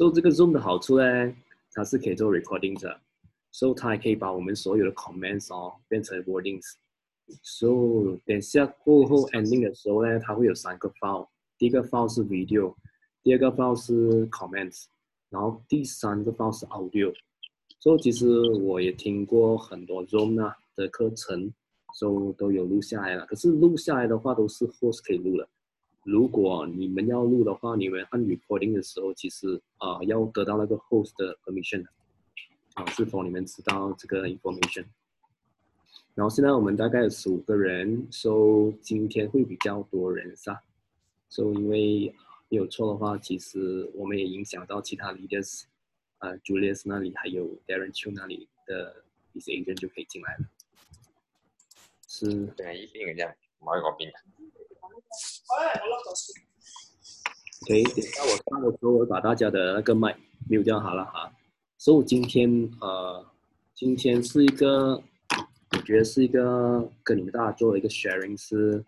所以这个 Zoom 的好处呢，它是可以做 recording 的，所以它还可以把我们所有的 comments 哦变成 wordings。所以等下过后 ending 的时候呢，它会有三个 file，第一个 file 是 video，第二个 file 是 comments，然后第三个 file 是 audio。所以其实我也听过很多 Zoom 啊的课程，所以都有录下来了。可是录下来的话都是 host 可以录的。如果你们要录的话，你们按 recording 的时候，其实啊要得到那个 host 的 permission 啊，是否你们知道这个 information？然后现在我们大概有十五个人，so 今天会比较多人是吧？so 因为有错的话，其实我们也影响到其他 leaders。啊，Julius 那里还有 Darren Chu 那里的一些 agent 就可以进来了。是。对，一定这样，冇一个变。OK，等下我上的时候，我把大家的那个麦 mute 掉好了哈。所以今天呃，今天是一个，我觉得是一个跟你们大家做了一个 sharing 是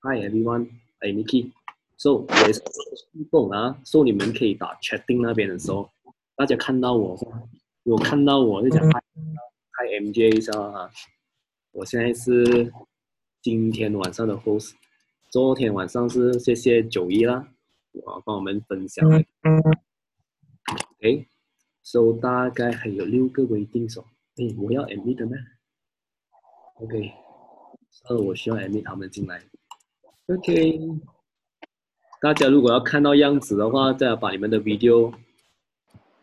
，Hi everyone，I'm Nicky。So 也是互动啊，So 你们可以打 chatting 那边的时候。大家看到我，有看到我就想开开 MJ 一下啊！我现在是今天晚上的 host，昨天晚上是谢谢九一啦，我帮我们分享。哎，so 大概还有六个微定手，哎，我要 admit 的吗？OK，呃，我需要 admit 他们进来。OK，大家如果要看到样子的话，再把你们的 video。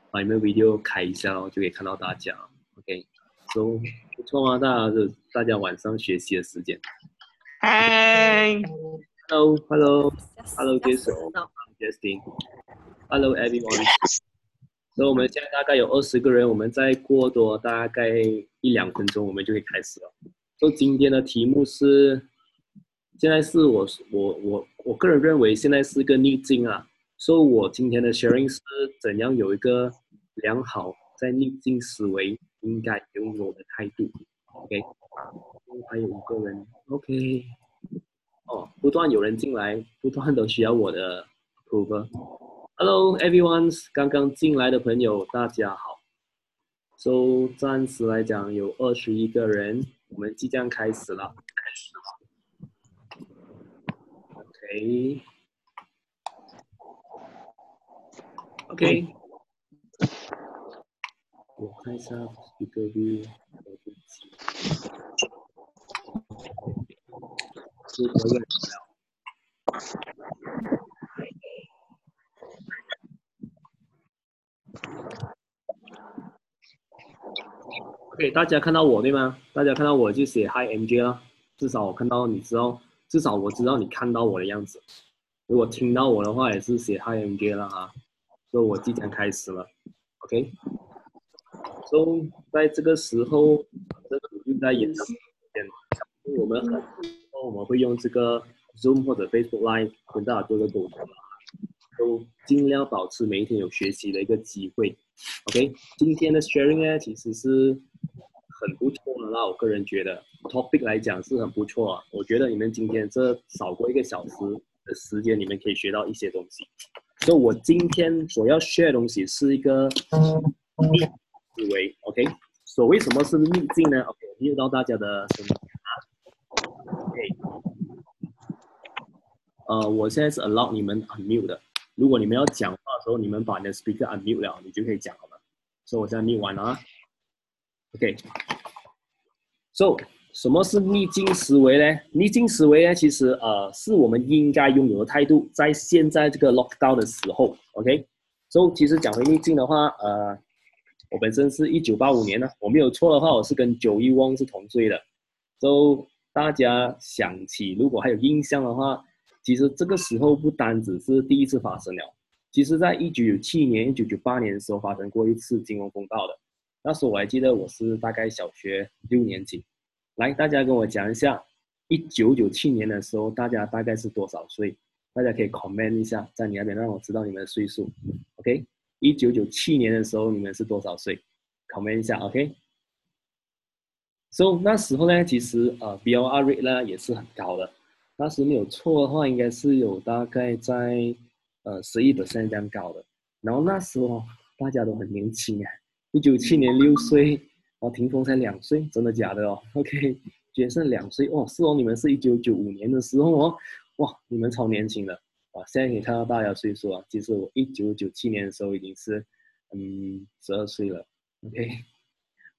把你们 video 开一下哦，就可以看到大家。OK，so 不错啊，大家的大家晚上学习的时间。Hi，Hello，Hello，Jason，Justin，Hello everyone。所以我们现在大概有二十个人，我们再过多大概一两分钟，我们就可以开始了。所以今天的题目是，现在是我我我我个人认为现在是个逆境啊。所以我今天的 sharing 是怎样有一个。良好在逆境思维应该拥有的态度，OK，还有五个人，OK，哦，不断有人进来，不断的需要我的 approval。Hello everyone，刚刚进来的朋友大家好。So 暂时来讲有二十一个人，我们即将开始了。OK，OK。我看一下？OK，大家看到我对吗？大家看到我就写 Hi MJ 了，至少我看到你知道，至少我知道你看到我的样子。如果听到我的话，也是写 Hi MJ 了哈。所以我即将开始了，OK。都在这个时候，这个就在演上面，我们很多我们会用这个 Zoom 或者 Facebook Live 跟大家做个沟通都尽量保持每一天有学习的一个机会。OK，今天的 sharing 呢，其实是很不错的啦，我个人觉得 topic 来讲是很不错啊。我觉得你们今天这少过一个小时的时间，你们可以学到一些东西。所以我今天所要 share 的东西是一个。思维，OK，所谓什么是逆境呢？OK，听到大家的声音啊，OK，呃，我现在是 allow 你们 unmute 的，如果你们要讲话的时候，你们把你的 speaker unmute 了，你就可以讲好了嘛。所以我现在 mute 完了啊，OK，So 什么是逆境思维呢？逆境思维呢，其实呃是我们应该拥有的态度，在现在这个 lockdown 的时候，OK，So 其实讲回逆境的话，呃。我本身是一九八五年呢，我没有错的话，我是跟九一翁是同岁的。So，大家想起，如果还有印象的话，其实这个时候不单只是第一次发生了，其实在一九九七年、一九九八年的时候发生过一次金融风暴的。那时候我还记得我是大概小学六年级。来，大家跟我讲一下，一九九七年的时候大家大概是多少岁？大家可以 comment 一下，在你那边让我知道你们的岁数。OK。一九九七年的时候，你们是多少岁？comment 一下，OK。So 那时候呢，其实呃 BOR rate 呢也是很高的。当时没有错的话，应该是有大概在呃十一 percent 这样高的。然后那时候大家都很年轻啊，一九七年六岁，哦，霆锋才两岁，真的假的哦？OK，杰森两岁。哦，是哦，你们是一九九五年的时候哦，哇，你们超年轻的，哇，现在可以看到大家岁数啊，其实我一九九七年的时候已经是嗯十二岁了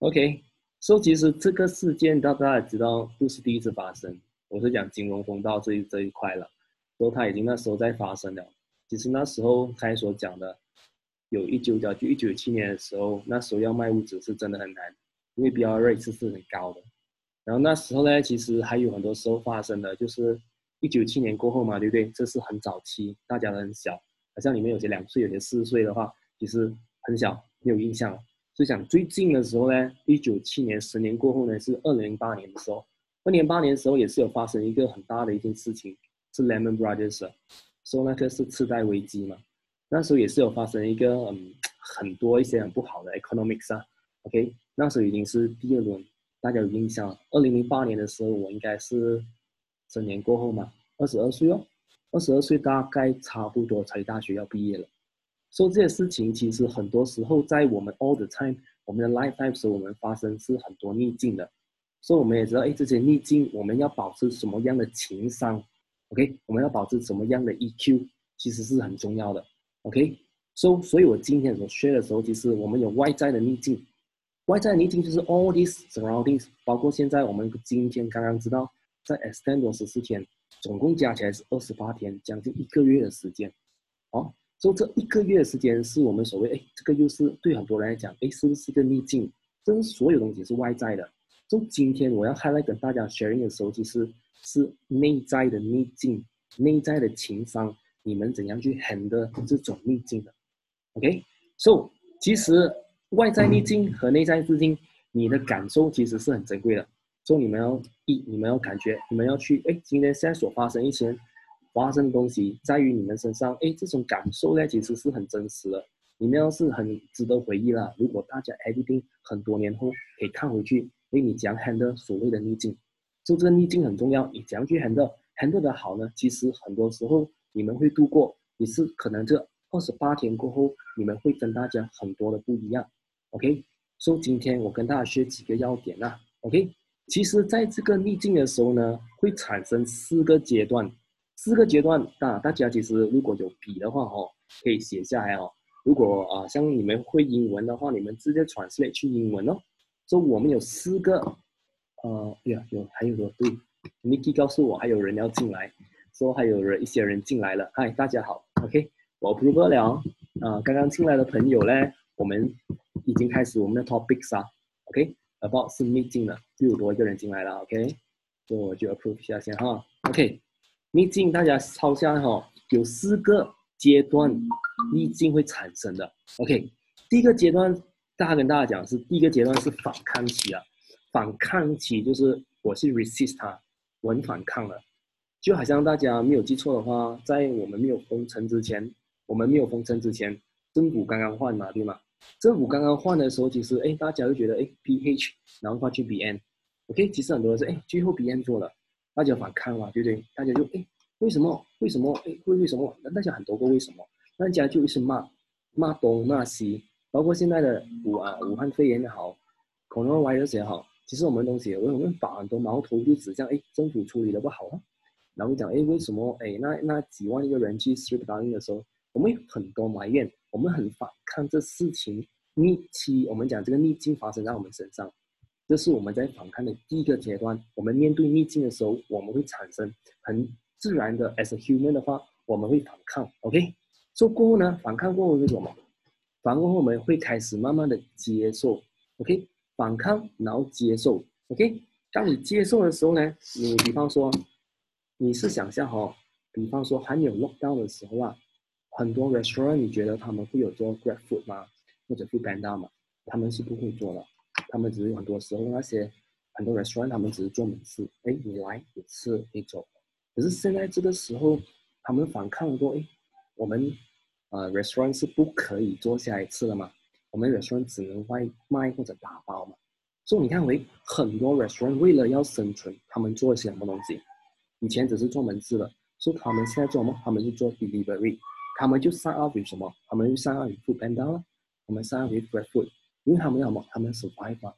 ，OK，OK，所以其实这个事件大家也知道不是第一次发生，我是讲金融风暴这一这一块了，说它已经那时候在发生了，其实那时候才所讲的。有一九九就一九七年的时候，那时候要卖物质是真的很难，因为 B R rate 是是很高的。然后那时候呢，其实还有很多时候发生的，就是一九七年过后嘛，对不对？这是很早期，大家都很小，好像你们有些两岁，有些四岁的话，其实很小，没有印象。所以讲最近的时候呢，一九七年十年过后呢，是二零零八年的时候，二零零八年的时候也是有发生一个很大的一件事情，是 Lemon Brothers，说那个是次贷危机嘛。那时候也是有发生一个嗯很多一些很不好的 economics 啊，OK，那时候已经是第二轮，大家有印象？二零零八年的时候，我应该是成年过后嘛，二十二岁哦，二十二岁大概差不多才大学要毕业了。说这些事情，其实很多时候在我们 all the time，我们的 lifetime 时候，我们发生是很多逆境的。所以我们也知道，哎，这些逆境我们要保持什么样的情商？OK，我们要保持什么样的 EQ，其实是很重要的。OK，so 所以，我今天所学的时候，其实我们有外在的逆境，外在逆境就是 all these surroundings，包括现在我们今天刚刚知道，在 extend 十四天，总共加起来是二十八天，将近一个月的时间。哦，所以这一个月的时间是我们所谓，哎，这个又是对很多人来讲，哎，是不是个逆境？这是所有东西是外在的。今天我要 highlight 跟大家 sharing 的时候，其实是内在的逆境，内在的情商。你们怎样去 handle 这种逆境的？OK，so 其实外在逆境和内在逆境，你的感受其实是很珍贵的。所以你们要一，你们要感觉，你们要去，哎，今天现在所发生一些发生的东西，在于你们身上，哎，这种感受呢，其实是很真实的。你们要是很值得回忆了。如果大家 editing 很多年后可以看回去，哎，你怎样 handle 所谓的逆境？就这个逆境很重要，你怎样去 handle？handle 的好呢？其实很多时候。你们会度过，也是可能这二十八天过后，你们会跟大家很多的不一样。OK，所以今天我跟大家学几个要点啊。OK，其实在这个逆境的时候呢，会产生四个阶段，四个阶段。啊大家其实如果有笔的话哦，可以写下来哦。如果啊，像你们会英文的话，你们直接传出来去英文哦。所以我们有四个，呃，呀，有还有个对，Miki 告诉我还有人要进来。说还有人一些人进来了，嗨，大家好，OK，我 approve 了啊，刚刚进来的朋友呢，我们已经开始我们的 topics 啊，OK，about 是逆境了，又有多一个人进来了，OK，所以我就 approve 一下先哈，OK，逆境大家抄下哈，有四个阶段逆境会产生的，OK，第一个阶段大家跟大家讲是第一个阶段是反抗期啊，反抗期就是我是 resist 它，我很反抗了。就好像大家没有记错的话，在我们没有封城之前，我们没有封城之前，政府刚刚换嘛，对吗？政府刚刚换的时候，其实哎，大家就觉得哎，PH，然后换去 BN，OK，其实很多人是哎，最后 BN 做了，大家反抗嘛，对不对？大家就哎，为什么？为什么？哎，为为什么？那大家很多个为什么？大家就一直骂，骂东骂西，包括现在的武啊，武汉肺炎也好可能外热些也好，其实我们东西，我们把很多矛头就指向哎，政府处理的不好啊。然后讲，哎，为什么？哎，那那几万一个人去 strip down 的时候，我们有很多埋怨，我们很反抗这事情逆期。我们讲这个逆境发生在我们身上，这是我们在反抗的第一个阶段。我们面对逆境的时候，我们会产生很自然的 as a human 的话，我们会反抗。OK，做过后呢，反抗过后是什么？反过后我们会开始慢慢的接受。OK，反抗然后接受。OK，当你接受的时候呢，你比方说。你是想象哈，比方说还有 lockdown 的时候啊，很多 restaurant 你觉得他们会有做 grab food 吗？或者 food panda 吗？他们是不会做的，他们只是很多时候那些很多 restaurant 他们只是做门市，哎，你来你吃你走。可是现在这个时候，他们反抗过，哎，我们呃 restaurant 是不可以坐下来吃的嘛？我们 restaurant 只能外卖或者打包嘛？所以你看，为很多 restaurant 为了要生存，他们做了些什么东西？以前只是做门市的，所以他们现在做什么？他们是做 delivery。他们就 sign up 于什么？他们就 sign up with food panda 了，他们 sign up with grab food，因为他们要什么？他们 survive 嘛。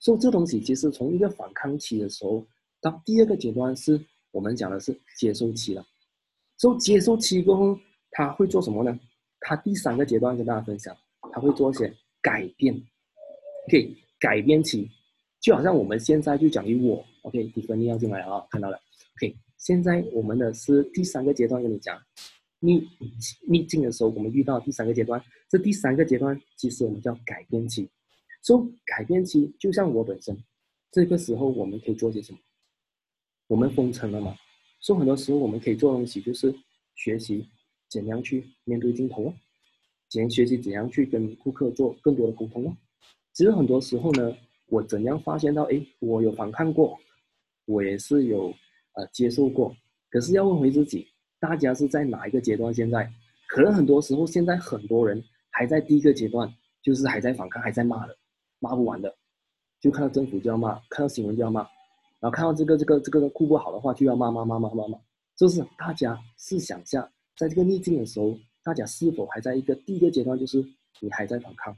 所以这东西其实从一个反抗期的时候，到第二个阶段是我们讲的是接受期了。所以接受期过后，他会做什么呢？他第三个阶段跟大家分享，他会做一些改变。OK，改变期，就好像我们现在就讲于我，OK，蒂芬尼要进来啊，看到了。OK，现在我们的是第三个阶段跟你讲，逆逆境的时候，我们遇到第三个阶段，这第三个阶段其实我们叫改变期。所以改变期就像我本身，这个时候我们可以做些什么？我们封城了嘛？所以很多时候我们可以做东西，就是学习怎样去面对镜头哦，怎样学习怎样去跟顾客做更多的沟通哦。其实很多时候呢，我怎样发现到，哎，我有反抗过，我也是有呃接受过。可是要问回自己，大家是在哪一个阶段？现在可能很多时候，现在很多人还在第一个阶段，就是还在反抗，还在骂的。骂不完的，就看到政府就要骂，看到新闻就要骂，然后看到这个这个这个库不好的话就要骂骂骂骂骂骂。就是大家试想下，在这个逆境的时候，大家是否还在一个第一个阶段，就是你还在反抗，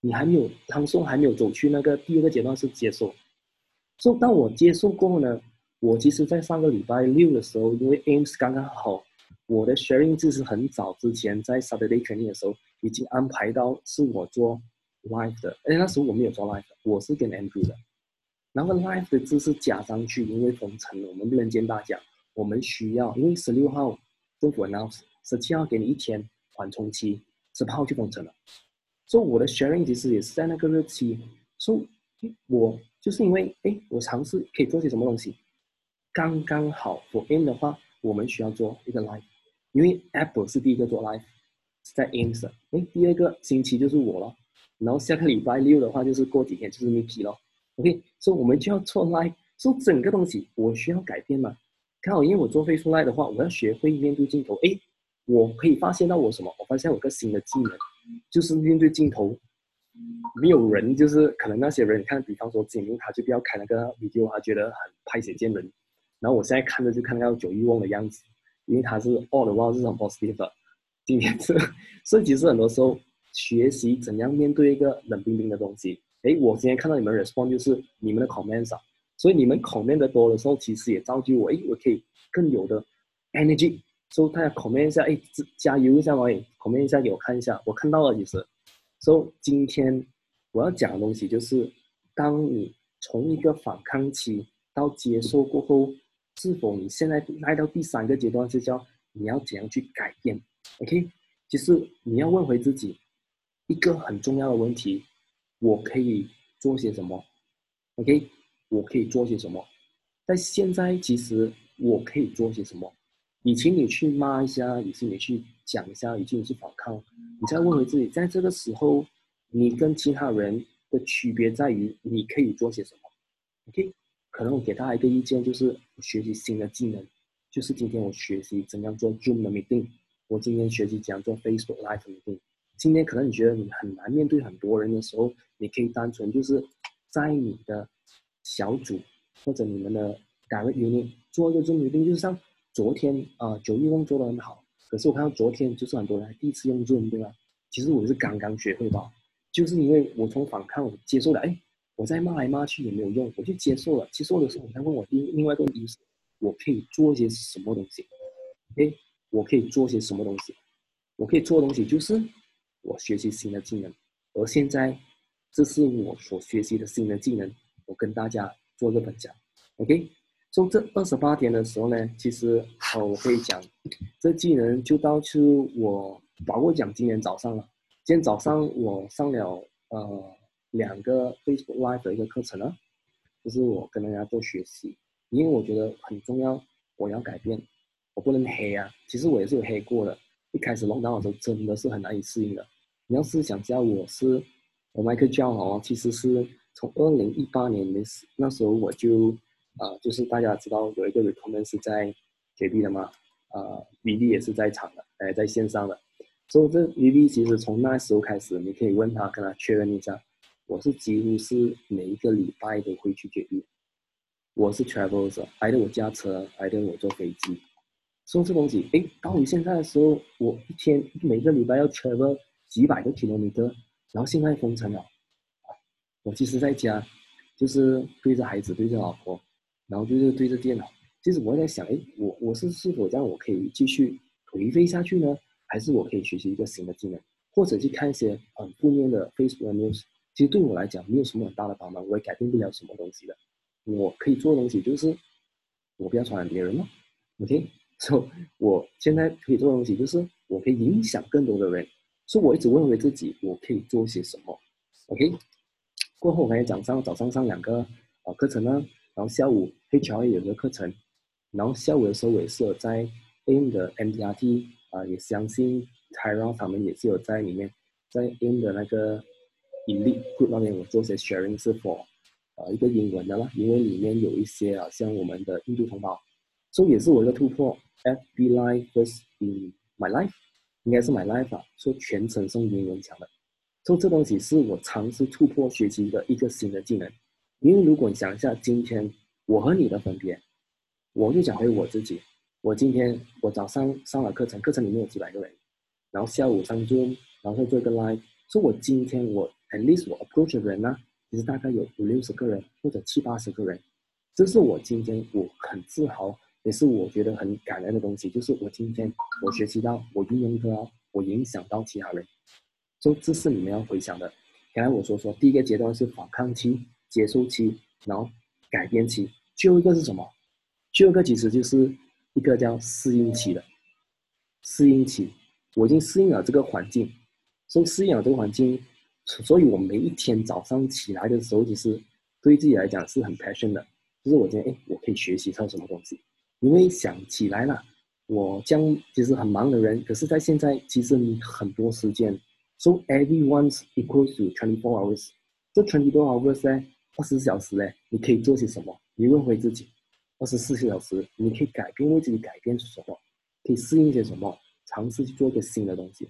你还没有唐宋还没有走去那个第二个阶段是接受。所以当我接受过后呢，我其实在上个礼拜六的时候，因为 Ames 刚刚好，我的 sharing 就是很早之前在 Saturday training 的时候已经安排到是我做。live 的，哎那时候我没有做 live，我是跟 Andrew 的。然后 live 的字是加上去，因为封城了，我们不能见大家。我们需要，因为十六号政府 announce，十七号给你一天缓冲期，十八号就封城了。所以我的 sharing 其实也是在那个日期。所以，我就是因为，哎，我尝试可以做些什么东西，刚刚好。For i m 的话，我们需要做一个 live，因为 Apple 是第一个做 live，在 Ames。哎，第二个星期就是我了。然后下个礼拜六的话，就是过几天就是 Miki 咯。OK，所以我们就要做 live，所以整个东西我需要改变嘛。刚好因为我做 Facebook Live 的话，我要学会面对镜头。哎，我可以发现到我什么？我发现有个新的技能，就是面对镜头，没有人，就是可能那些人，你看，比方说景明，他就不要开那个 video，他觉得很拍血见人。然后我现在看着就看到九一望的样子，因为他是 all 的话是很 positive。今天是，所以其实很多时候。学习怎样面对一个冷冰冰的东西。哎，我今天看到你们 respond 就是你们的 comment 少，所以你们 comment 的多的时候，其实也造就我，哎，我可以更有的 energy。所以大家 comment 一下，哎，加油一下嘛，哎，comment 一下给我看一下，我看到了，其实。所以今天我要讲的东西就是，当你从一个反抗期到接受过后，是否你现在来到第三个阶段，是叫你要怎样去改变？OK，其实你要问回自己。一个很重要的问题，我可以做些什么？OK，我可以做些什么？在现在，其实我可以做些什么？以前你去骂一下，以前你去讲一下，以前你去反抗，你再问回自己，在这个时候，你跟其他人的区别在于你可以做些什么？OK，可能我给大家一个意见，就是学习新的技能，就是今天我学习怎样做 Zoom 的 meeting，我今天学习怎样做 Facebook Live meeting。今天可能你觉得你很难面对很多人的时候，你可以单纯就是在你的小组或者你们的 direct unit 做一个这么一定，就是像昨天啊九一翁做的很好，可是我看到昨天就是很多人第一次用 Zoom 对吧？其实我是刚刚学会吧，就是因为我从反抗我接受了，哎，我在骂来骂去也没有用，我就接受了。接受的时候，我在问我另另外一个问题是，我可以做些什么东西？哎，我可以做些什么东西？我可以做的东西就是。我学习新的技能，而现在，这是我所学习的新的技能，我跟大家做个分享。OK，从这二十八天的时候呢，其实呃，我可以讲，这技能就到是我把握讲今天早上了。今天早上我上了呃两个 Facebook Live 的一个课程啊，就是我跟大家做学习，因为我觉得很重要，我要改变，我不能黑啊。其实我也是有黑过的，一开始龙岗的时候真的是很难以适应的。你要是想知道我是我麦克教哦，其实是从二零一八年的时那时候我就啊，就是大家知道有一个 recommend 是在 JB 的嘛，啊，VB 也是在场的，哎，在线上的，所以这 VB 其实从那时候开始，你可以问他，跟他确认一下，我是几乎是每一个礼拜都会去 JB，我是 traveler，挨着我驾车，挨着我坐飞机，说这东西，哎，到你现在的时候，我一天每个礼拜要 travel 几百个 kilometer，然后现在封城了，我其实在家就是对着孩子，对着老婆，然后就是对着电脑。其实我在想，哎，我我是是否这样我可以继续颓废下去呢？还是我可以学习一个新的技能，或者去看一些很负面的 Facebook news？其实对我来讲没有什么很大的帮忙，我也改变不了什么东西的。我可以做的东西就是，我不要传染别人了，OK？所以我现在可以做的东西就是，我可以影响更多的人。所以我一直问问自己，我可以做些什么？OK？过后我还讲上早上上两个啊课程呢，然后下午 HR 有个课程，然后下午的时候我也是有在 AM 的 MDRT 啊，也相信 Tyron 他们也是有在里面，在 AM 的那个。Elite Group 那边我做些 sharing 是 for 呃一个英文的啦，因为里面有一些啊像我们的印度同胞，所以也是我一个突破。FB Live first in my life，应该是 my life 啊，说全程送英文讲的。所以这东西是我尝试突破学习的一个新的技能。因为如果你想一下，今天我和你的分别，我就讲回我自己。我今天我早上上了课程，课程里面有几百个人，然后下午上 Zoom，然后做一个 live。所以我今天我。At least 我 approach 的人呢，其实大概有五六十个人或者七八十个人，这是我今天我很自豪，也是我觉得很感恩的东西，就是我今天我学习到，我运用到，我影响到其他人，所以这是你们要回想的。刚才我说说，第一个阶段是反抗期、接受期，然后改变期，最后一个是什么？最后一个其实就是一个叫适应期的，适应期，我已经适应了这个环境，所适应了这个环境。所以，我每一天早上起来的时候，其实对自己来讲是很 passion 的。就是我今天，哎，我可以学习到什么东西？因为想起来了，我将其实很忙的人，可是在现在，其实你很多时间。So everyone's equals to twenty four hours。这 twenty four hours 呢，二十四小时呢，你可以做些什么？你问回自己，二十四小时，你可以改变，为自己改变什么？可以适应些什么？尝试去做一个新的东西。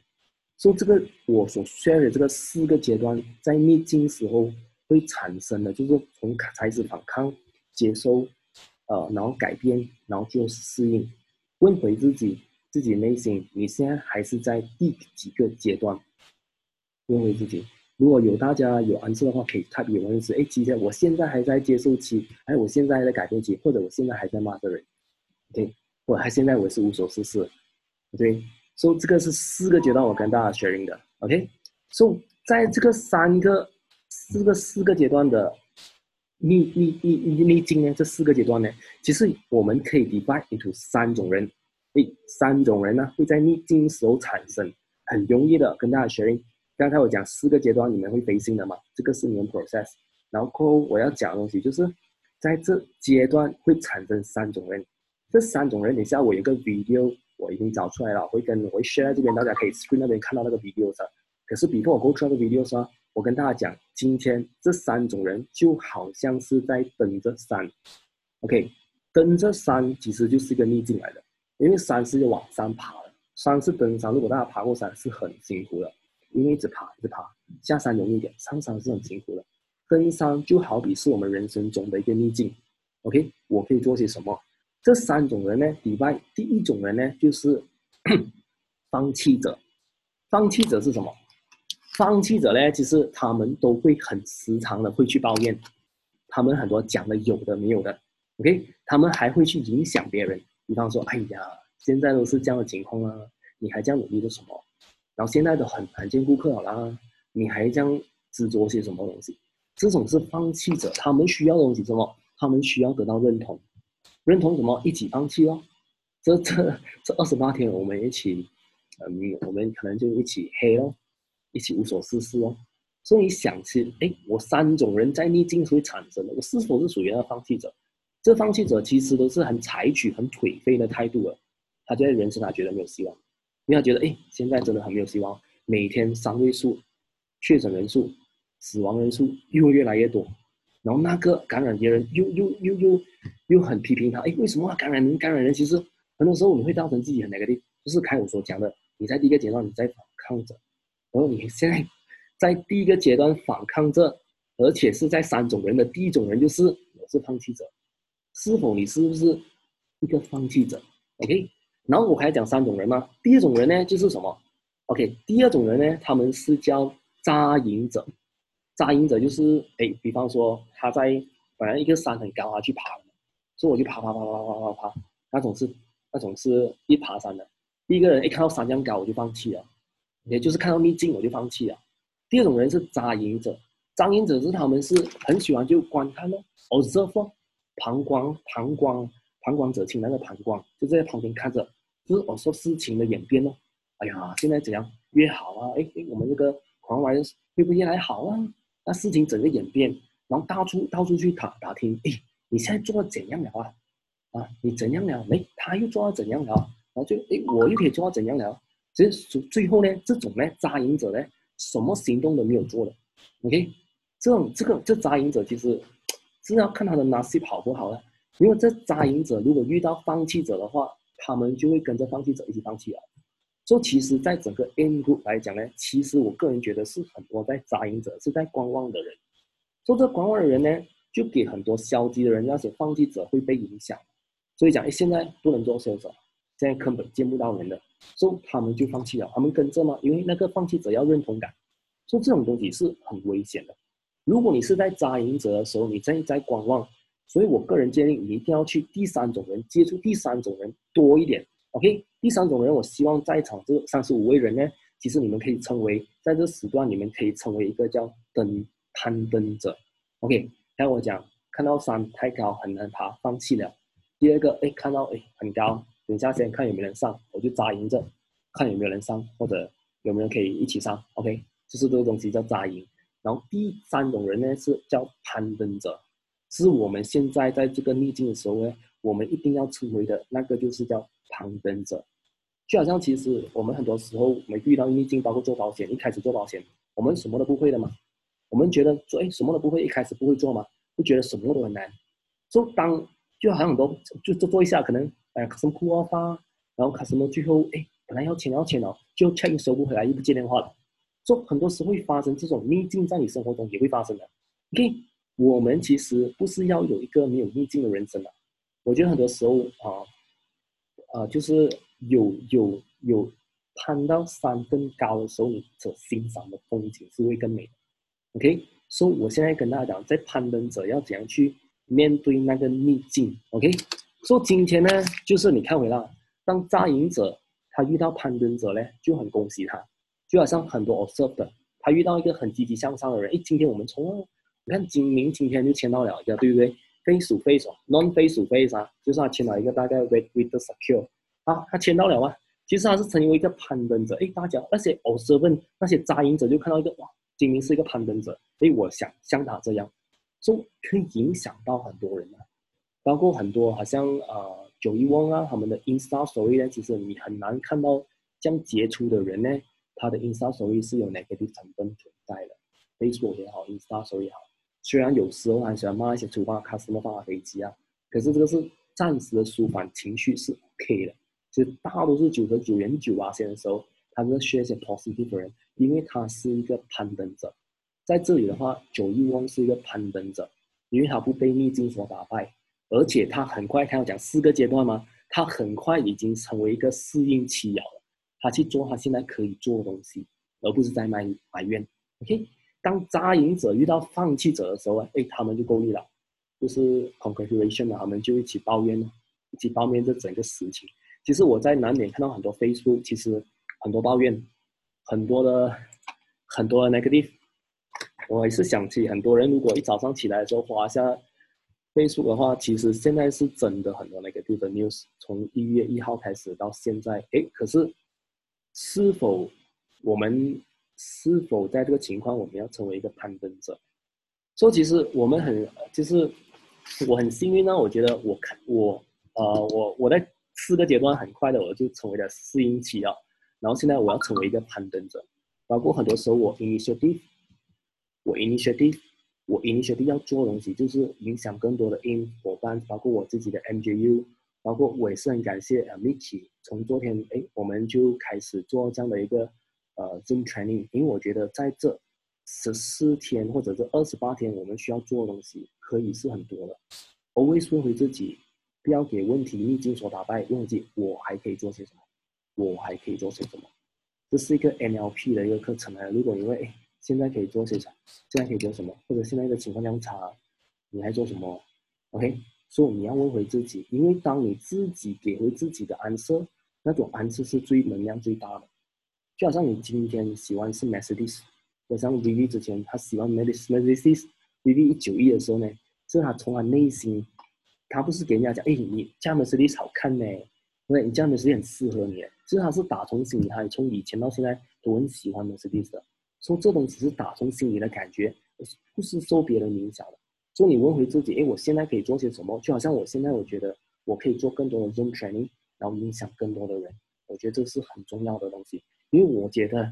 所以这个我所 share 的这个四个阶段，在逆境时候会产生的，就是从开始反抗、接收，呃，然后改变，然后就是适应。问回自己，自己内心，你现在还是在第几个阶段？问回自己，如果有大家有 answer 的话，可以特别问是：哎，其实我现在还在接受期，哎，我现在还在改变期，或者我现在还在骂的人，OK，我还现在我是无所事事，对。所以这个是四个阶段，我跟大家 sharing 的，OK。所以在这个三个、四个、四个阶段的逆逆逆逆逆境呢，这四个阶段呢，其实我们可以 divide into 三种人，诶，三种人呢会在逆境时候产生，很容易的跟大家 sharing。刚才我讲四个阶段，你们会飞行的嘛？这个是你们 process。然后我要讲的东西就是，在这阶段会产生三种人，这三种人，等下我有个 video。我已经找出来了，会跟我会 share 这边，大家可以 screen 那边看到那个 video 上。可是 before 我 go through 那个 video 上，我跟大家讲，今天这三种人就好像是在登着山，OK，登着山其实就是一个逆境来的，因为山是要往上爬的，山是登山，如果大家爬过山是很辛苦的，因为一直爬一直爬，下山容易点，上山是很辛苦的。登山就好比是我们人生中的一个逆境，OK，我可以做些什么？这三种人呢，以外第一种人呢，就是放弃者。放弃者是什么？放弃者呢，其实他们都会很时常的会去抱怨，他们很多讲的有的没有的，OK？他们还会去影响别人，比方说，哎呀，现在都是这样的情况啊，你还这样努力做什么？然后现在都很难见顾客了啦，你还这样执着些什么东西？这种是放弃者，他们需要的东西什么？他们需要得到认同。认同什么？一起放弃哦！这这这二十八天，我们一起，嗯，我们可能就一起黑哦，一起无所事事哦。所以你想起，哎，我三种人在逆境会产生的，我是否是属于那个放弃者？这放弃者其实都是很采取很颓废的态度了。他觉得人生他觉得没有希望，因为他觉得，哎，现在真的很没有希望，每天三位数确诊人数、死亡人数又越来越多。然后那个感染别人又又又又又很批评他，哎，为什么感染人感染人？其实很多时候你会造成自己很那个的，就是开我所讲的，你在第一个阶段你在反抗着，然后你现在在第一个阶段反抗着，而且是在三种人的第一种人就是我是放弃者，是否你是不是一个放弃者？OK，然后我还讲三种人嘛，第一种人呢就是什么？OK，第二种人呢，他们是叫扎营者。扎营者就是，哎，比方说他在本来一个山很高，他去爬，所以我就爬爬爬爬爬爬爬，那种是那种是一爬山的。第一个人一看到山这样高，我就放弃了，也就是看到秘境我就放弃了。第二种人是扎营者，扎营者是他们是很喜欢就观看咯，observe，旁观旁观旁观者清，那个旁观就在旁边看着，就是我说事情的演变咯。哎呀，现在怎样越好啊？哎哎，我们这个狂玩会不会越来好啊？那事情整个演变，然后到处到处去打打听，哎，你现在做到怎样了啊？啊，你怎样了？哎，他又做到怎样了？然后就哎，我又可以做到怎样了？其实最后呢，这种呢扎营者呢，什么行动都没有做的，OK？这种这个这扎营者其实是要看他的 nasib 好不好了。因为这扎营者如果遇到放弃者的话，他们就会跟着放弃者一起放弃了。所以其实，在整个 N group 来讲呢，其实我个人觉得是很多在扎营者是在观望的人。做这观望的人呢，就给很多消极的人，那些放弃者会被影响。所以讲，哎，现在不能做 sales，现在根本见不到人的，所以他们就放弃了。他们跟着吗？因为那个放弃者要认同感，所以这种东西是很危险的。如果你是在扎营者的时候，你在在观望，所以我个人建议你一定要去第三种人接触第三种人多一点。OK，第三种人，我希望在场这三十五位人呢，其实你们可以称为，在这时段你们可以称为一个叫登攀登者。OK，像我讲，看到山太高很难爬，放弃了。第二个，哎，看到哎很高，等下先看有没有人上，我就扎营着，看有没有人上，或者有没有人可以一起上。OK，就是这个东西叫扎营。然后第三种人呢是叫攀登者，是我们现在在这个逆境的时候呢，我们一定要成为的那个就是叫。攀登者，就好像其实我们很多时候，我们遇到逆境，包括做保险，一开始做保险，我们什么都不会的嘛。我们觉得做哎什么都不会，一开始不会做嘛，就觉得什么都很难。就当就好像很多就做做一下，可能哎什么哭啊发，然后开什么最后哎本来要钱要钱了，就 check 收不回来，又不接电话了。就很多时候会发生这种逆境，在你生活中也会发生的。OK，我们其实不是要有一个没有逆境的人生的。我觉得很多时候啊。啊，就是有有有攀到山更高的时候，你所欣赏的风景是会更美。OK，所以我现在跟大家讲，在攀登者要怎样去面对那个逆境。OK，所以今天呢，就是你看回来，当扎营者他遇到攀登者呢，就很恭喜他，就好像很多 observe 的，他遇到一个很积极向上的人，哎，今天我们从你看金明今天就签到了一个，对不对？face to face，non face to face 啊，就是他签了一个大概 with with the secure，啊，他签到了吗？其实他是成为一个攀登者，哎，大家那些 observer 那些扎营者就看到一个哇，金明是一个攀登者，哎，我想像他这样，所以可以影响到很多人啊，包括很多好像呃九一翁啊，他们的 insta story 呢，其实你很难看到这样杰出的人呢，他的 insta story 是有 negative 成分存在的，Facebook 也好，insta story 也好。虽然有时候很喜欢骂一些主办卡什么放飞机啊，可是这个是暂时的舒缓情绪是 OK 的。其实大多数九十九点九啊，线的时候，他是学一些 positive 的人，因为他是一个攀登者。在这里的话，九一翁是一个攀登者，因为他不被逆境所打败，而且他很快，他要讲四个阶段吗？他很快已经成为一个适应期了，他去做他现在可以做的东西，而不是在埋埋怨。OK。当扎营者遇到放弃者的时候，哎，他们就孤立了，就是 congratulation 啊，他们就一起抱怨了，一起抱怨这整个事情。其实我在南美看到很多 Facebook，其实很多抱怨，很多的很多的 negative。我也是想起很多人，如果一早上起来的时候划下 Facebook 的话，其实现在是真的很多 negative 的 news。从一月一号开始到现在，哎，可是是否我们？是否在这个情况，我们要成为一个攀登者？说其实我们很，就是我很幸运呢。我觉得我看我呃我我在四个阶段很快的我就成为了适应期啊。然后现在我要成为一个攀登者，包括很多时候我 initiative，我 initiative，我 initiative 要做东西就是影响更多的 in 伙伴，包括我自己的 MJU，包括我也是很感谢啊 Mickey，从昨天哎我们就开始做这样的一个。呃，Zoom training，因为我觉得在这十四天或者这二十八天，我们需要做的东西可以是很多的。Always 问回自己不要给问题逆境所打败，忘记我还可以做些什么，我还可以做些什么。这是一个 NLP 的一个课程啊。如果你问，哎，现在可以做些啥？现在可以做什么？或者现在的情况这样差，你还做什么？OK，所以你要问回自己，因为当你自己给回自己的安设，那种安设是最能量最大的。就好像你今天喜欢是 Mercedes，就像 Vivi 之前他喜欢 Mercedes，Mercedes，Vivi 一九一的时候呢，是他从他内心。他不是给人家讲，哎，你这样的实力好看呢，对，你这样的实力很适合你。其实他是打从心里，他从以前到现在都很喜欢的实力的。说这东西是打从心里的感觉，不是受别人影响的。说你问回自己，哎，我现在可以做些什么？就好像我现在，我觉得我可以做更多的 Zoom training，然后影响更多的人。我觉得这是很重要的东西，因为我觉得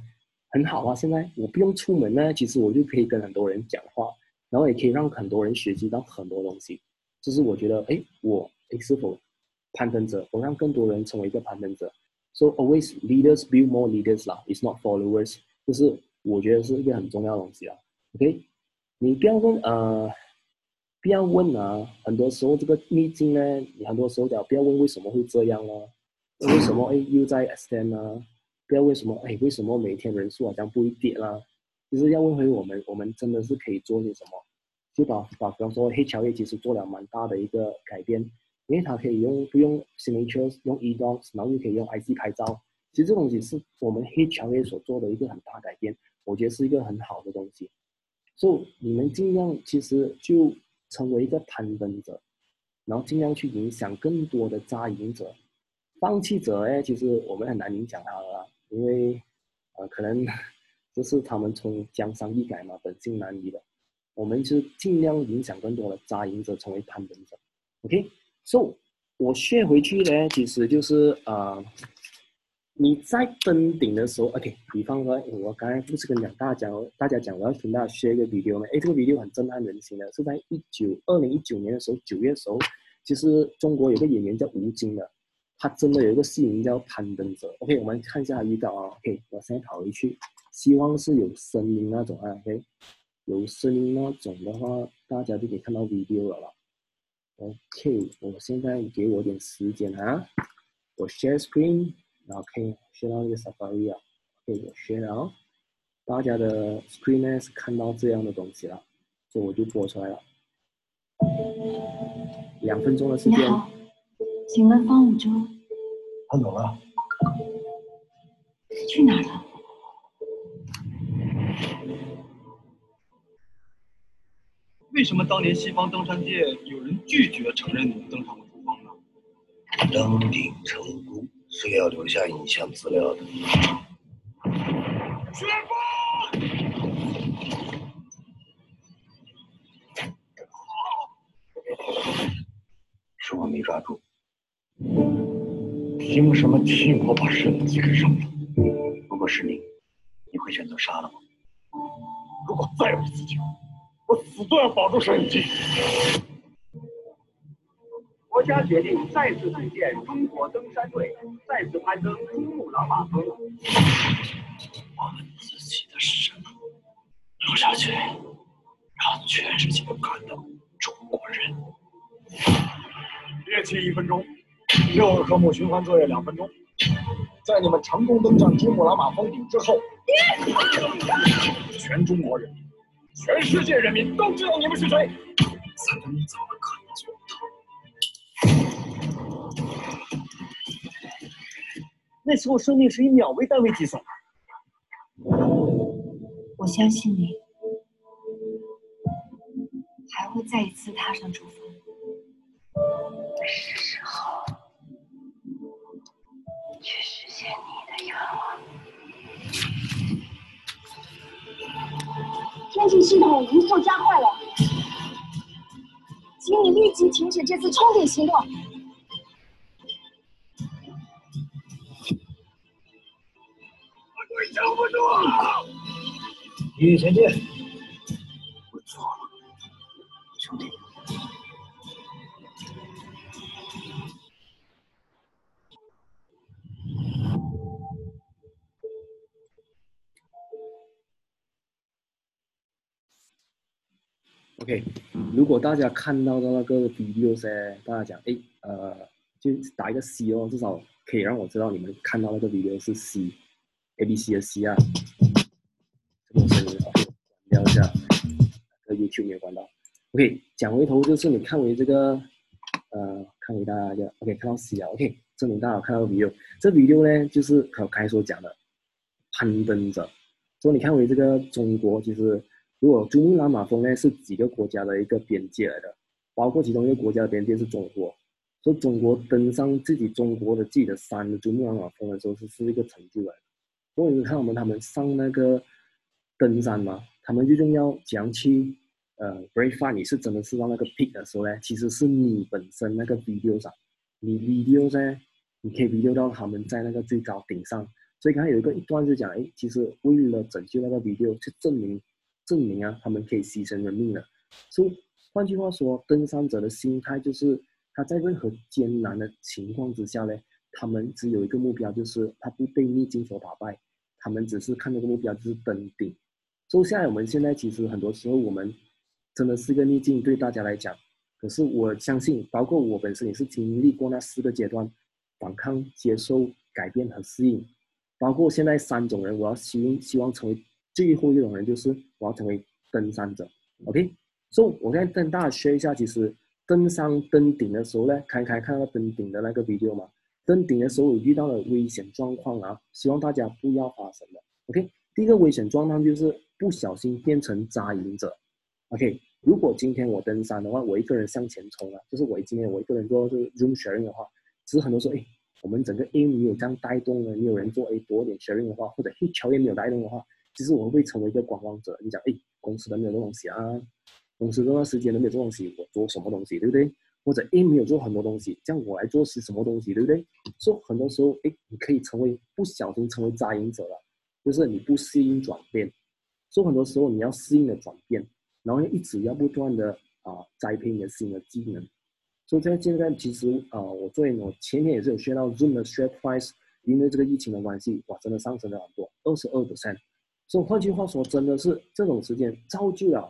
很好啊。现在我不用出门呢，其实我就可以跟很多人讲话，然后也可以让很多人学习到很多东西。就是我觉得，哎，我是否攀登者？我让更多人成为一个攀登者。So always leaders build more leaders 啦，it's not followers。就是我觉得是一个很重要的东西啊。OK，你不要问呃，不要问啊。很多时候这个逆境呢，你很多时候讲不要问为什么会这样啊？为什么哎又在 extend 啊？不要为什么哎为什么每天人数好像不会跌啦？就是要问回我们，我们真的是可以做些什么？就把把，比方说黑桥业其实做了蛮大的一个改变，因为它可以用不用 signatures，用 eDocs，然后又可以用 IC 拍照。其实这东西是我们黑桥业所做的一个很大改变，我觉得是一个很好的东西。所以你们尽量其实就成为一个攀登者，然后尽量去影响更多的扎营者。放弃者哎，其实我们很难影响他了，因为呃可能 就是他们从江山易改嘛，本性难移的。我们是尽量影响更多的扎营者成为攀登者，OK？So 我学回去呢，其实就是呃，你在登顶的时候，OK？比方说，我刚才不是跟讲大家大家讲，我要跟大家学一个 video 吗？哎，这个 video 很震撼人心的，是在一九二零一九年的时候，九月的时候，其实中国有个演员叫吴京的，他真的有一个戏名叫攀登者。OK？我们看一下预告啊，OK？我现在跑回去，希望是有声音那种啊，OK？有声音那种的话，大家就可以看到 video 了了。OK，我现在给我点时间啊，我 share screen，然后可以 share 到那个 Safari 啊。OK，我 share 了，大家的 screen 呢是看到这样的东西了，所以我就播出来了。两分钟的时间。请问方五洲？他走了。去哪了？为什么当年西方登山界有人拒绝承认你们登上过珠峰呢？登顶成功是要留下影像资料的。雪峰！是我没抓住。凭什么替我把摄影机给扔了？如果是你，你会选择杀了我？如果再有一次机会。我死都要保住摄影机。国家决定再次组建中国登山队，再次攀登珠穆朗玛峰。我们自己的山留下去，让全世界看到中国人。憋气一分钟，六个科目循环作业两分钟。在你们成功登上珠穆朗玛峰顶之后，全中国人。全世界人民都知道你们是谁。咱们怎么可能做到？那时候生命是以秒为单位计算。我相信你还会再一次踏上珠峰。通信系统移速加快了，请你立即停止这次冲顶行动。我撑不住了，继续前进。OK，如果大家看到的那个 video 噻，大家讲，哎，呃，就打一个 C 哦，至少可以让我知道你们看到那个 video 是 C，A B C 的 C 啊。这个声音 OK，关掉一下，这个 YouTube 没有关到。OK，讲回头就是你看回这个，呃，看回大家 OK 看到 C 啊，OK，证明大家有看到 video。这 video 呢，就是刚才所讲的攀登者。所以你看回这个中国，其实。如果珠穆朗玛峰呢是几个国家的一个边界来的，包括其中一个国家的边界是中国，所以中国登上自己中国的自己的山珠穆朗玛峰的时候是是一个成就来的。所以你看我们他们上那个登山嘛，他们最重要讲去呃 break far，你是真的是到那个 peak 的时候呢，其实是你本身那个 video 上，你 video 呢，你可以 video 到他们在那个最高顶上。所以刚才有一个一段就讲，哎，其实为了拯救那个 video 去证明。证明啊，他们可以牺牲人命了。所以换句话说，登山者的心态就是他在任何艰难的情况之下呢，他们只有一个目标，就是他不被逆境所打败。他们只是看那个目标就是登顶。所以现在我们现在其实很多时候我们真的是个逆境对大家来讲。可是我相信，包括我本身也是经历过那四个阶段：反抗、接受、改变和适应。包括现在三种人，我要希希望成为。最后一种人就是我要成为登山者，OK？所以我现在跟大家学一下，其实登山登顶的时候呢，看看看到登顶的那个 video 嘛。登顶的时候遇到了危险状况啊，希望大家不要发生的，OK？第一个危险状况就是不小心变成扎营者，OK？如果今天我登山的话，我一个人向前冲啊，就是我今天我一个人做是 room sharing 的话，其实很多时候，哎，我们整个 A 没有这样带动的，没有人做哎多点 sharing 的话，或者一条也没有带动的话。其实我会成为一个观望者。你讲，哎，公司都没有这东西啊，公司这段时间都没有这东西，我做什么东西，对不对？或者，哎，没有做很多东西，这样我来做是什么东西，对不对？所以很多时候，哎，你可以成为不小心成为扎营者了，就是你不适应转变。所以很多时候你要适应的转变，然后一直要不断的啊栽培你的新的技能。所以在现在，其实啊，我作为我前天也是有学到 Zoom 的 share price，因为这个疫情的关系，哇，真的上升了很多，二十二 percent。所以换句话说，真的是这种时间造就了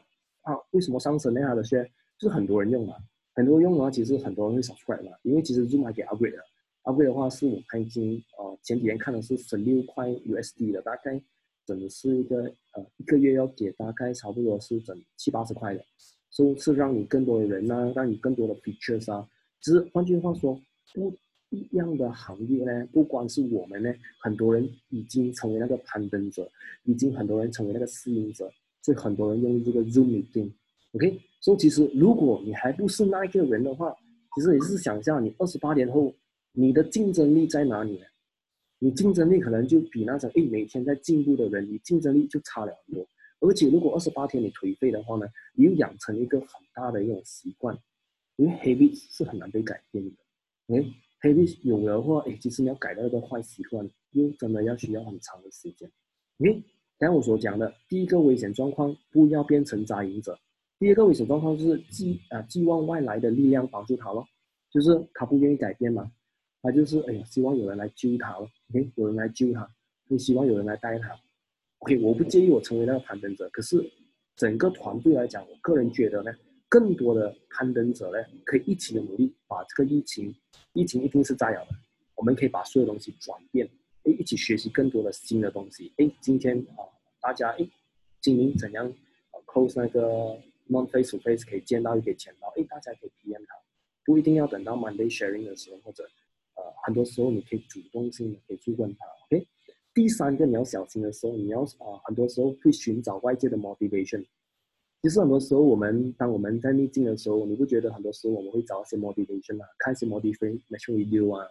啊！为什么上升那样的些？就是很多人用嘛，很多用的话，其实很多人会 subscribe 嘛。因为其实 Zoom 还给 upgrade 了，upgrade 的话是我看已经呃前几天看的是十六块 USD 的，大概整的是一个呃一个月要给大概差不多是整七八十块的，所以是让你更多的人呢，让你更多的 features 啊。只是换句话说，不。一样的行业呢，不光是我们呢，很多人已经成为那个攀登者，已经很多人成为那个适应者，所以很多人用这个 Zoom meeting，OK。所以其实如果你还不是那一个人的话，其实你是想象你二十八年后你的竞争力在哪里呢？你竞争力可能就比那种诶每天在进步的人，你竞争力就差了很多。而且如果二十八天你颓废的话呢，你又养成一个很大的一种习惯，因为 habit 是很难被改变的，OK。黑币有的话，哎，其实你要改掉一个坏习惯，又真的要需要很长的时间。诶，刚才我所讲的第一个危险状况，不要变成扎营者；第二个危险状况就是寄啊寄望外来的力量帮助他咯，就是他不愿意改变嘛，他就是哎呀，希望有人来救他咯。哎，有人来救他，就希望有人来带他。OK，我不介意我成为那个攀登者，可是整个团队来讲，我个人觉得呢。更多的攀登者呢，可以一起的努力，把这个疫情，疫情一定是在了的，我们可以把所有东西转变，哎，一起学习更多的新的东西。哎，今天啊，大家哎，今年怎样 close 那个 non face to face 可以见到，也可以签到，哎，大家可以体验它，不一定要等到 Monday sharing 的时候，或者呃，很多时候你可以主动性的可以去问他。OK，第三个你要小心的时候，你要啊，很多时候会寻找外界的 motivation。其实很多时候，我们当我们在逆境的时候，你不觉得很多时候我们会找一些 motivation 啊，看一些 motivation video 啊，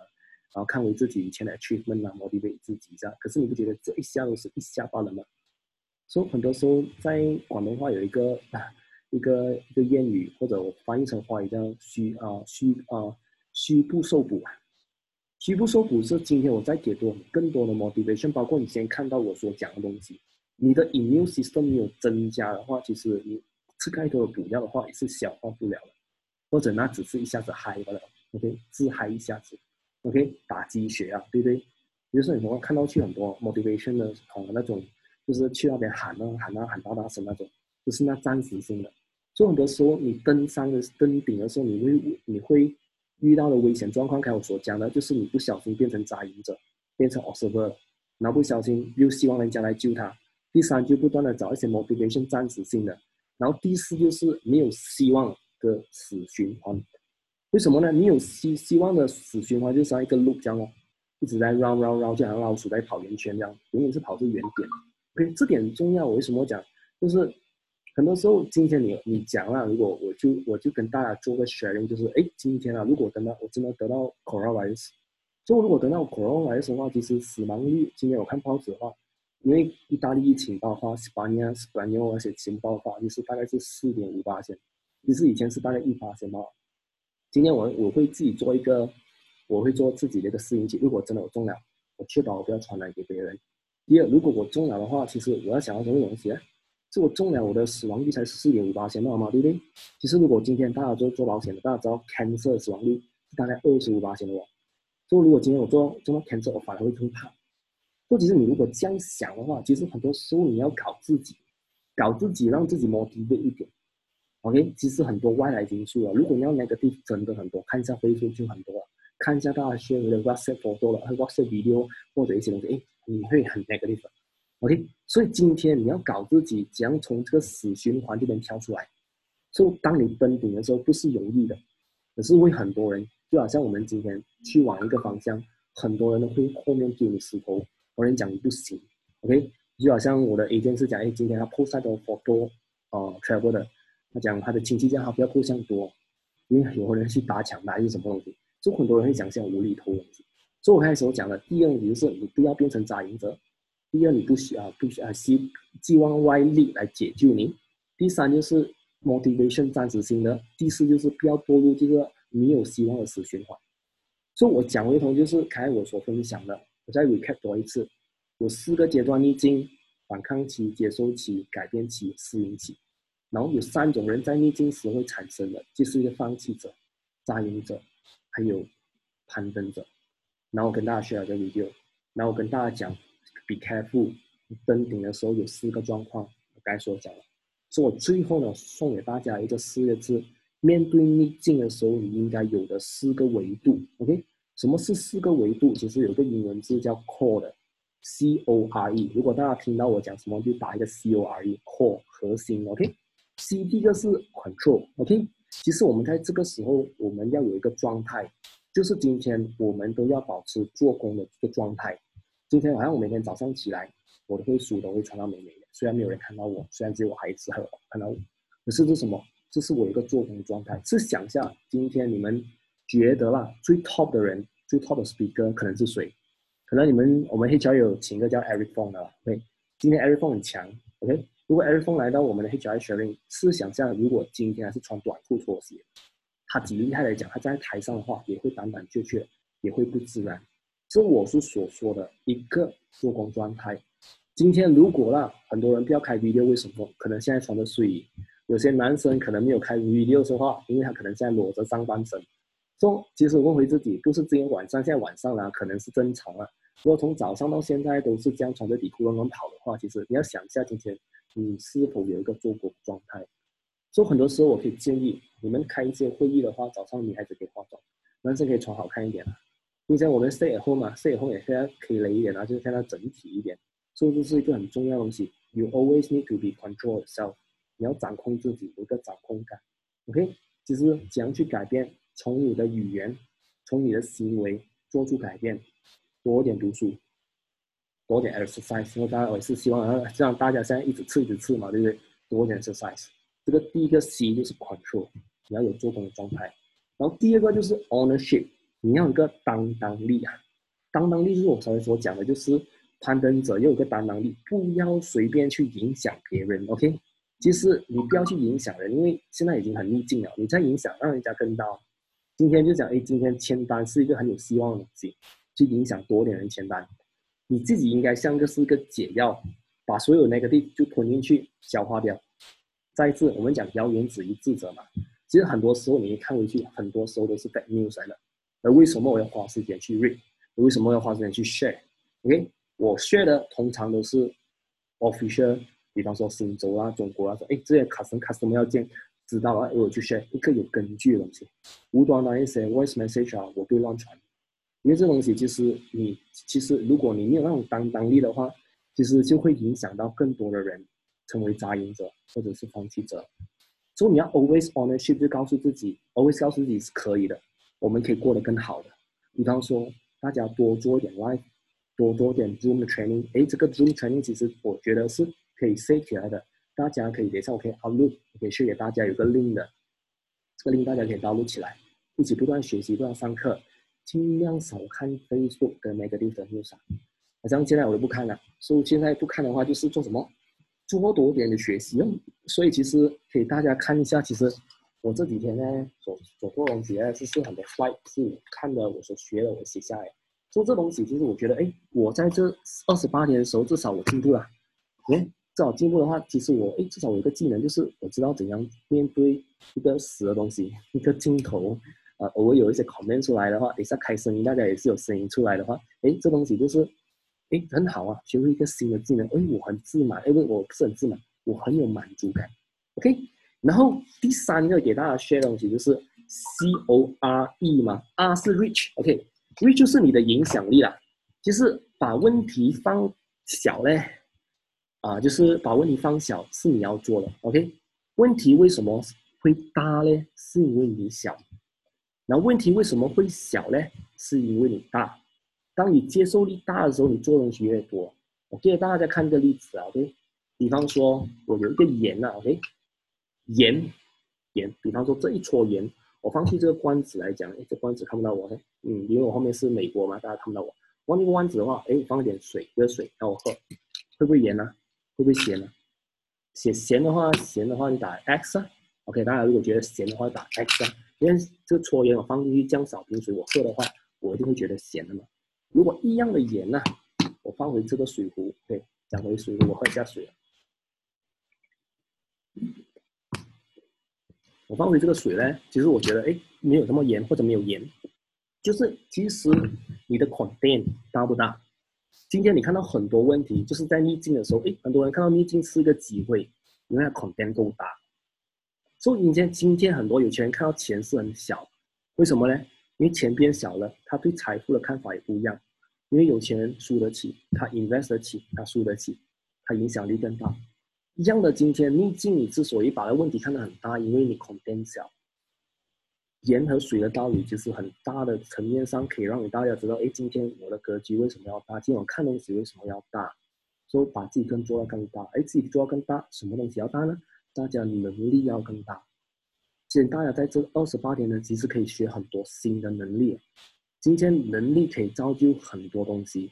然后看回自己以前的 achievement 啊，motivate 自己这样。可是你不觉得这一下都是一下罢了吗？所以很多时候在广东话有一个一个一个谚语，或者我翻译成华语叫虚啊虚啊虚不受补啊。虚不受补是今天我在解读更多的 motivation，包括你先看到我所讲的东西。你的 immune system 没有增加的话，其实你吃太多的补药的话也是消化不了的，或者那只是一下子嗨不了，OK，自嗨一下子，OK，打鸡血啊，对不对？比如说你们看到去很多 motivation 的啊那种，就是去那边喊啊喊啊喊大大声那种，就是那暂时性的。所以很多时候你登山的登顶的时候，你会你会遇到的危险状况，刚才我所讲的，就是你不小心变成扎营者，变成 observer，然后不小心又希望人家来救他。第三就不断的找一些 motivation 暂时性的，然后第四就是没有希望的死循环。为什么呢？你有希希望的死循环，就像一个 loop 这样哦，一直在 round round round，就好像老鼠在跑圆圈这样，永远是跑至原点。OK，这点很重要。我为什么讲？就是很多时候，今天你你讲了，如果我就我就跟大家做个 sharing，就是哎，今天啊，如果等到我真的得到 coronavirus，就如果得到 coronavirus 的话，其实死亡率，今天我看报纸的话，因为意大利疫情爆发，西班牙、西班牙而且情爆发，就是大概是四点五八千，其实以前是大概一八千吧。今天我我会自己做一个，我会做自己的一个试验期。如果真的我中了，我确保我不要传染给别人。第二，如果我中了的话，其实我要想要什么东西啊？是我中了，我的死亡率才四点五八千，好吗？对不对？其实如果今天大家做做保险的，大家知道 cancer 死亡率是大概二十五八千的哦。所以如果今天我做中了 cancer，我反而会更怕。或者是你如果这样想的话，其实很多时候你要搞自己，搞自己，让自己 mo 低微一点。OK，其实很多外来因素啊，如果你要那个地真的很多，看一下会数就很多了，看一下大家 share 的 WhatsApp photo 了，WhatsApp video 或者一些东西，哎，你会很那个地方。OK，所以今天你要搞自己，怎样从这个死循环这边跳出来？所以当你登顶的时候，不是容易的，可是为很多人，就好像我们今天去往一个方向，很多人都会后面丢你石头。我跟你讲，不行，OK？就好像我的 A 件是讲，哎，今天他 post 的 photo，呃，travel 的，他讲他的亲戚叫他不要 post 像多，因为有人去打抢答是什么东西，就很多人会讲像无厘头东西。所以我开始我讲的第二个就是你不要变成扎营者，第二你不需要不需要希寄望外力来解救你，第三就是 motivation 暂时性的，第四就是不要堕入这个没有希望的死循环。所以我讲回头就是开我所分享的。我再 recap 多一次，有四个阶段逆境：反抗期、接受期、改变期、适应期。然后有三种人在逆境时会产生的，就是一个放弃者、扎营者，还有攀登者。然后我跟大家 share 个 video，然后我跟大家讲，be careful，登顶的时候有四个状况，我该所讲了。所以我最后呢，送给大家一个四个字：面对逆境的时候，你应该有的四个维度。OK。什么是四个维度？其实有个英文字叫 core，C O R E。如果大家听到我讲什么，就打一个 C O R E，core 核心，OK。C 第一个是 control，OK。其实我们在这个时候，我们要有一个状态，就是今天我们都要保持做工的这个状态。今天晚上我每天早上起来，我都会梳，都会穿到美美的。虽然没有人看到我，虽然只有我孩子和看到我，可是这什么？这是我一个做工状态。是想下今天你们。觉得啦，最 top 的人，最 top 的 speaker 可能是谁？可能你们我们 HR 有请一个叫 Eric Fong 的，OK？今天 Eric Fong 很强，OK？如果 Eric Fong 来到我们的 HR sharing，试想下，如果今天还是穿短裤拖鞋，他极厉害来讲，他在台上的话也会胆胆怯怯，也会不自然。这我是所说的一个做工状态。今天如果啦，很多人不要开 V 六为什么？可能现在穿的睡衣，有些男生可能没有开 video 说话，因为他可能现在裸着上半身。说，其实问回自己，不是今天晚上，现在晚上了，可能是正常了。如果从早上到现在都是这样穿着底裤乱乱跑的话，其实你要想一下，今天你是否有一个做工状态？所以很多时候，我可以建议你们开一些会议的话，早上女孩子可以化妆，男生可以穿好看一点啊。今天我们 stay at home 嘛，stay at home 也现在可以累一点啊，就是看到整体一点。所以这是一个很重要的东西。You always need to be control yourself。你要掌控自己，有一个掌控感。OK，其实怎样去改变？从你的语言，从你的行为做出改变，多点读书，多点 exercise。我当然我也是希望让让大家现在一直吃一直吃嘛，对不对？多点 exercise。这个第一个 C 就是 control，你要有做工的状态。然后第二个就是 ownership，你要有个担当力啊。担当力就是我刚才所讲的，就是攀登者要有个担当力，不要随便去影响别人。OK，其实你不要去影响人，因为现在已经很逆境了，你再影响，让人家跟到。今天就讲，哎，今天签单是一个很有希望的东西，去影响多点人签单。你自己应该像个是一个解药，把所有那个地就吞进去消化掉。再一次，我们讲谣言止于智者嘛。其实很多时候你一看回去，很多时候都是 fake news 来的。而为什么我要花时间去 read？为什么要花时间去 share？OK，我 share 的通常都是 official，比方说新州啊、中国啊，说哎这些 custom customer 要见。知道了，我就是一个有根据的东西。无端的一些 voice message 啊，我不会乱传，因为这东西其实你其实如果你没有那种担当力的话，其实就会影响到更多的人成为杂音者或者是放弃者。所以你要 always ownership，就告诉自己，always 告诉自己是可以的，我们可以过得更好的。比方说，大家多做点 live，多做点 Zoom 的 training。诶，这个 Zoom training 其实我觉得是可以 save 起来的，大家可以等一下我可以导入我可以 share 给大家有个 link 的，这个 link 大家可以 download 起来，一起不断学习，不断上课，尽量少看 Facebook 的 negative 的 news 啊。好像现在我都不看了，所以现在不看的话就是做什么？做多点的学习哦。所以其实给大家看一下，其实我这几天呢所所做的东西呢，就是很多 slide 是我看的，我所学的，我写下来。做这东西，其实我觉得，哎，我在这二十八年的时候，至少我进步了。哎，至少进步的话，其实我，哎，至少我有一个技能，就是我知道怎样面对一个死的东西，一个镜头，啊，偶尔有一些 comment 出来的话，等一下开声音，大家也是有声音出来的话，哎，这东西就是，哎，很好啊，学会一个新的技能，哎，我很自满，因为我不是很自满，我很有满足感。OK，然后第三个给大家 share 东西就是 C O R E 嘛，R 是 reach，OK。reach 就是你的影响力啦，就是把问题放小嘞，啊，就是把问题放小是你要做的，OK？问题为什么会大呢？是因为你小。那问题为什么会小呢？是因为你大。当你接受力大的时候，你做东西越多。我给大家看个例子啊，OK？比方说，我有一个盐啊，OK？盐，盐，比方说这一撮盐。我放弃这个罐子来讲，哎，这罐子看不到我，嗯，因为我后面是美国嘛，大家看不到我。放这个罐子的话，哎，放一点水，热水让我喝，会不会盐呢？会不会咸呢？写咸的话，咸的话你打 X 啊，OK，大家如果觉得咸的话打 X 啊，因为这个搓盐我放进去这样少瓶水我喝的话，我一定会觉得咸的嘛。如果一样的盐呢，我放回这个水壶，对，讲回水壶，我喝下水了。我放回这个水呢，其实我觉得，哎，没有什么盐或者没有盐，就是其实你的 content 大不大？今天你看到很多问题，就是在逆境的时候，哎，很多人看到逆境是一个机会，因为 content 够大。所以今天今天很多有钱人看到钱是很小，为什么呢？因为钱变小了，他对财富的看法也不一样。因为有钱人输得起，他 invest 得起，他输得起，他影响力更大。一样的，今天逆境，你之所以把问题看得很大，因为你空间小。盐和水的道理，就是很大的层面上可以让你大家知道，哎，今天我的格局为什么要大？今天我看东西为什么要大？说把自己更做到更大，哎，自己做到更大，什么东西要大呢？大家能力要更大。其实大家在这二十八天呢，其实可以学很多新的能力。今天能力可以造就很多东西。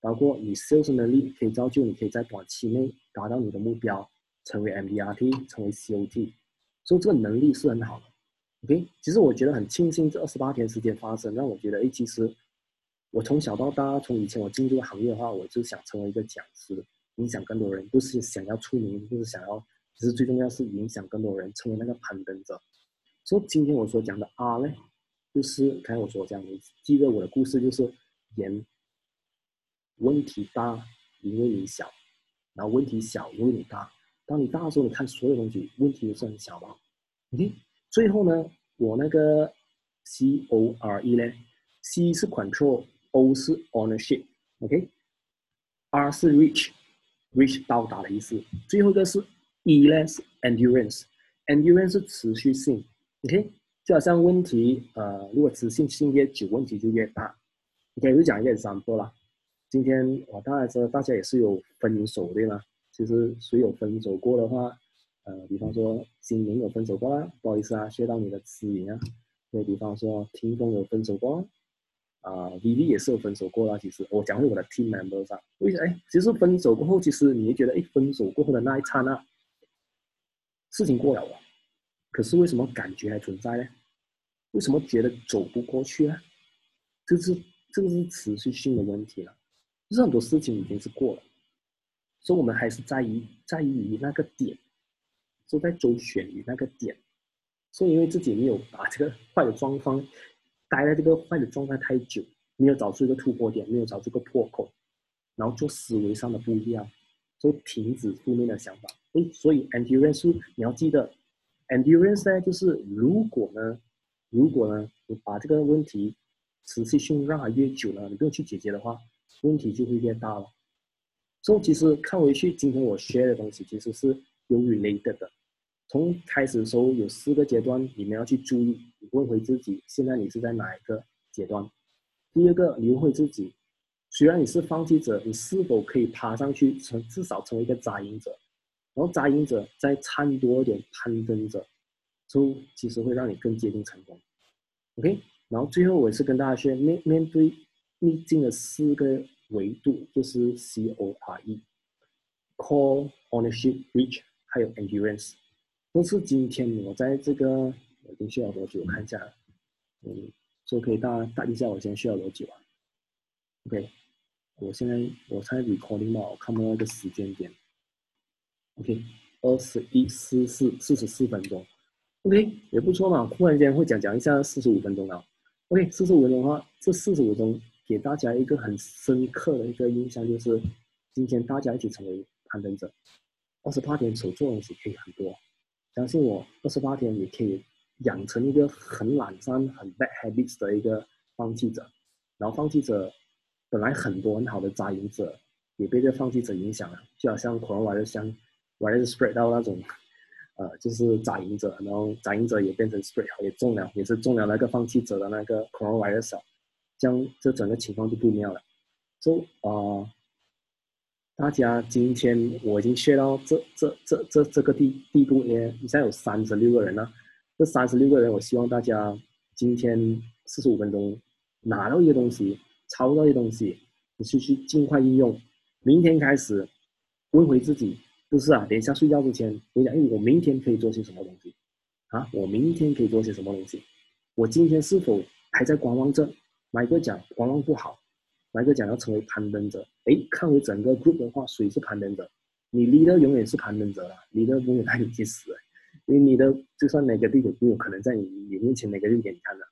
包括你 sales 能力可以造就你可以在短期内达到你的目标，成为 MDRT，成为 COT，所以这个能力是很好的。OK，其实我觉得很庆幸这二十八天时间发生，让我觉得，哎，其实我从小到大，从以前我进这个行业的话，我就想成为一个讲师，影响更多人，不是想要出名，就是想要，其实最重要是影响更多人，成为那个攀登者。所以今天我所讲的 R 呢，就是刚才我所讲的，记得我的故事就是言。问题大，因为你小；然后问题小，因为你大。当你大的时候，你看所有东西，问题都是很小嘛。OK，最后呢，我那个 C O R E 呢，C 是 control，O 是 ownership，OK，R 是 reach，reach 到达的意思。最后一个是 E 呢是 endurance，endurance 是持续性。OK，就好像问题，呃，如果持续性越久，问题就越大。OK，就讲一个 example 啦。今天我大概知道大家也是有分手对吗？其实谁有分手过的话，呃，比方说新年有分手过啦，不好意思啊，学到你的词语啊。对，比方说听风有分手过，啊，VV 也是有分手过啦。其实我讲回我的 team member 上，为什么？哎，其实分手过后，其实你会觉得，哎，分手过后的那一刹那，事情过了了，可是为什么感觉还存在呢？为什么觉得走不过去呢？这是这个是持续性的问题了。就是很多事情已经是过了，所以我们还是在于在于那个点，都在周旋于那个点，所以因为自己没有把这个 坏的状况待在这个坏的状态太久，没有找出一个突破点，没有找出个破口，然后做思维上的不一样，就停止负面的想法。哎，所以 anti 认识你要记得，endurance 呢，就是如果呢，如果呢，你把这个问题持续性让它越久了，你不用去解决的话，问题就会越大了。所以其实看回去，今天我 share 的东西其实是有 related 的。从开始的时候有四个阶段，你们要去注意，问回自己，现在你是在哪一个阶段？第二个，你问回自己，虽然你是放弃者，你是否可以爬上去，成至少成为一个扎营者？然后扎营者再掺多一点攀登者，就其实会让你更接近成功。OK，然后最后我也是跟大家说，面面对逆境的四个维度，就是 C O R E，Core、Ownership、Reach，还有 Endurance。都是今天我在这个我已经需要多久？我看一下，嗯，就可以大大一下我现在需要多久啊？OK，我现在我在 recording 嘛，我看不到一个时间点。OK，二十一四四四十四分钟，OK 也不错嘛。忽然间会讲讲一下四十五分钟啊。OK，四十五分钟的话，这四十五分钟给大家一个很深刻的一个印象，就是今天大家一起成为攀登者。二十八天所做的事情很多。相信我，二十八天你可以养成一个很懒散、很 bad habits 的一个放弃者。然后放弃者本来很多很好的扎营者也被这放弃者影响了，就好像 coronavirus 像 virus spread 到那种，呃，就是扎营者，然后扎营者也变成 spread 也中了，也是中了那个放弃者的那个 coronavirus，这样这整个情况就不妙了。So 啊。大家今天我已经学到这这这这这个地地步呢，现在有三十六个人了。这三十六个人，我希望大家今天四十五分钟拿到一个东西，抄到一个东西，你去去尽快应用。明天开始问回自己，就是啊，等一下睡觉之前，我想，哎，我明天可以做些什么东西？啊，我明天可以做些什么东西？我今天是否还在观望着？买个奖，观望不好。哪个讲要成为攀登者？哎，看回整个 group 的话，谁是攀登者？你 leader 永远是攀登者了，leader 永远带你去死，因为你的就算哪个地点都有可能在你你面前哪个地点你看的。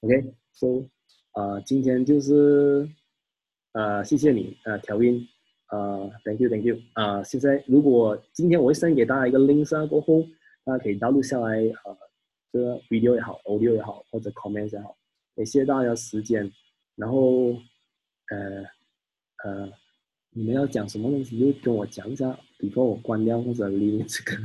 OK，so，呃，今天就是呃，谢谢你，啊，调音，呃，thank you，thank you，啊，现在如果今天我会 send 给大家一个 link 啊，过后大家可以导入下来，呃，这个 video 也好，audio 也好，或者 comments 也好，也谢谢大家时间，然后。呃呃，你们要讲什么东西就跟我讲一下，比如我关掉或者离这个，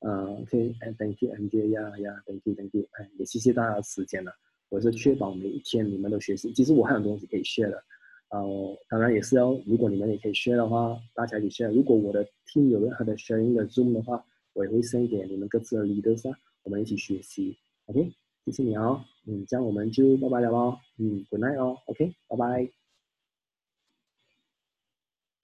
呃，OK，哎，Thank you，M J 呀呀，Thank you，Thank you，哎，也谢谢大家的时间了。我是确保每一天你们都学习，其实我还有东西可以 share 的，呃，当然也是要，如果你们也可以 share 的话，大家一起 share。如果我的 team 有任何的 sharing 的 Zoom 的话，我也会 send 给你们各自的 leaders 啊，我们一起学习，OK，谢谢你哦，嗯，这样我们就拜拜了哦，嗯，Good night 哦，OK，拜拜。